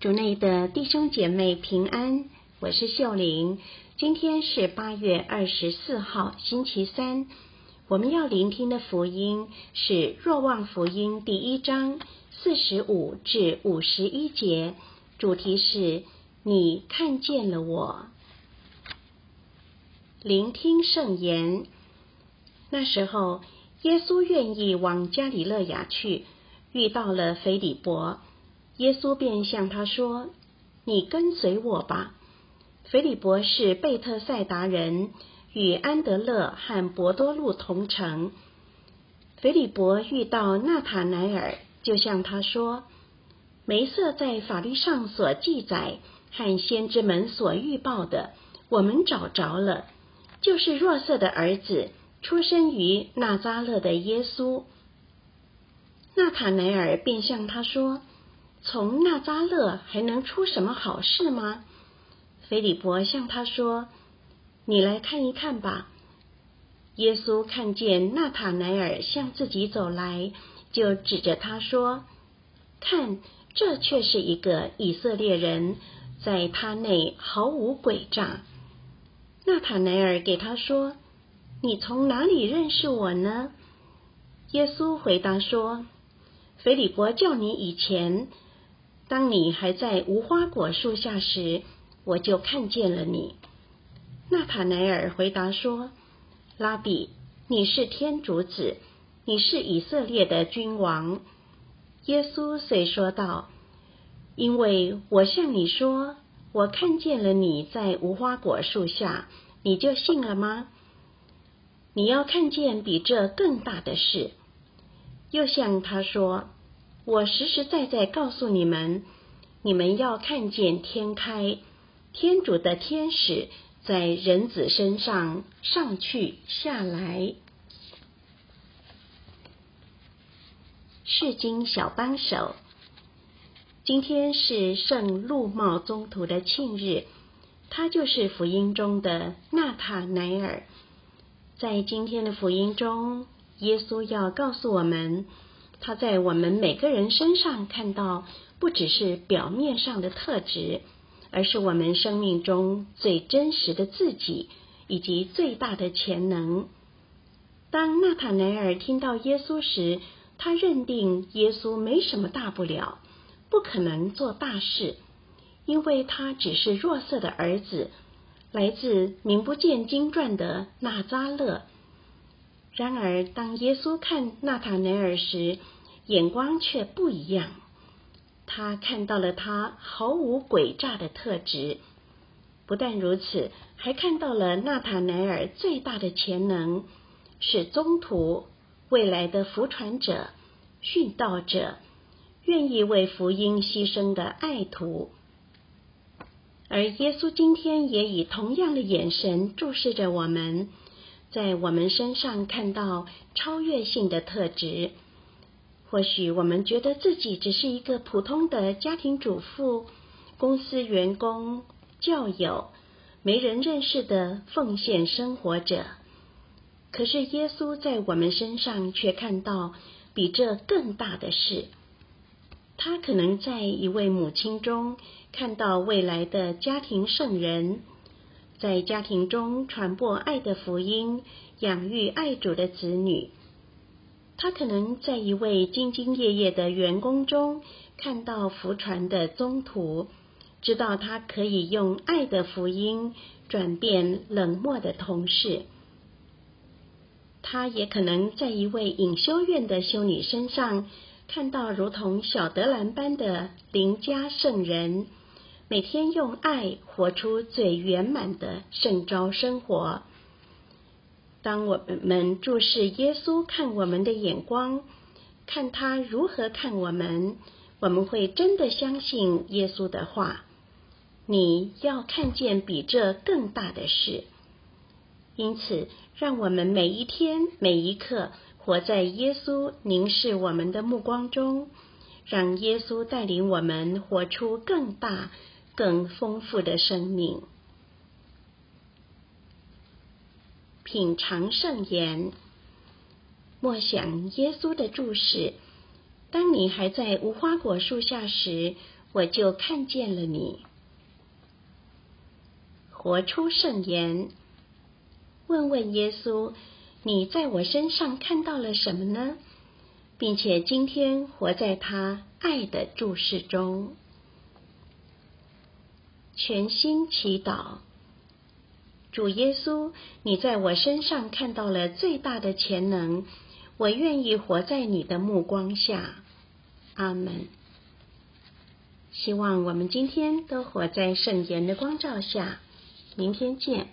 主内的弟兄姐妹平安，我是秀玲。今天是八月二十四号，星期三。我们要聆听的福音是《若望福音》第一章四十五至五十一节，主题是“你看见了我”。聆听圣言。那时候，耶稣愿意往加里勒亚去，遇到了腓利伯。耶稣便向他说：“你跟随我吧。”腓利伯是贝特赛达人，与安德勒和伯多禄同城。腓利伯遇到纳塔乃尔，就向他说：“梅瑟在法律上所记载和先知们所预报的，我们找着了，就是若瑟的儿子，出生于纳扎勒的耶稣。”纳塔乃尔便向他说。从纳扎勒还能出什么好事吗？腓利伯向他说：“你来看一看吧。”耶稣看见纳塔乃尔向自己走来，就指着他说：“看，这却是一个以色列人，在他内毫无诡诈。”纳塔乃尔给他说：“你从哪里认识我呢？”耶稣回答说：“腓利伯叫你以前。”当你还在无花果树下时，我就看见了你。纳塔乃尔回答说：“拉比，你是天主子，你是以色列的君王。”耶稣遂说道：“因为我向你说，我看见了你在无花果树下，你就信了吗？你要看见比这更大的事。”又向他说。我实实在在告诉你们，你们要看见天开，天主的天使在人子身上上去下来。是经小帮手，今天是圣路茂宗徒的庆日，他就是福音中的纳塔乃尔。在今天的福音中，耶稣要告诉我们。他在我们每个人身上看到，不只是表面上的特质，而是我们生命中最真实的自己，以及最大的潜能。当纳塔乃耳听到耶稣时，他认定耶稣没什么大不了，不可能做大事，因为他只是若瑟的儿子，来自名不见经传的纳扎勒。然而，当耶稣看纳塔乃耳时，眼光却不一样。他看到了他毫无诡诈的特质。不但如此，还看到了纳塔乃耳最大的潜能，是中途、未来的福传者、殉道者，愿意为福音牺牲的爱徒。而耶稣今天也以同样的眼神注视着我们。在我们身上看到超越性的特质。或许我们觉得自己只是一个普通的家庭主妇、公司员工、教友，没人认识的奉献生活者。可是耶稣在我们身上却看到比这更大的事。他可能在一位母亲中看到未来的家庭圣人。在家庭中传播爱的福音，养育爱主的子女。他可能在一位兢兢业业的员工中看到福传的宗徒，知道他可以用爱的福音转变冷漠的同事。他也可能在一位隐修院的修女身上看到如同小德兰般的邻家圣人。每天用爱活出最圆满的圣召生活。当我们注视耶稣看我们的眼光，看他如何看我们，我们会真的相信耶稣的话。你要看见比这更大的事。因此，让我们每一天每一刻活在耶稣凝视我们的目光中，让耶稣带领我们活出更大。更丰富的生命，品尝圣言，默想耶稣的注视。当你还在无花果树下时，我就看见了你。活出圣言，问问耶稣，你在我身上看到了什么呢？并且今天活在他爱的注视中。全心祈祷，主耶稣，你在我身上看到了最大的潜能，我愿意活在你的目光下。阿门。希望我们今天都活在圣言的光照下。明天见。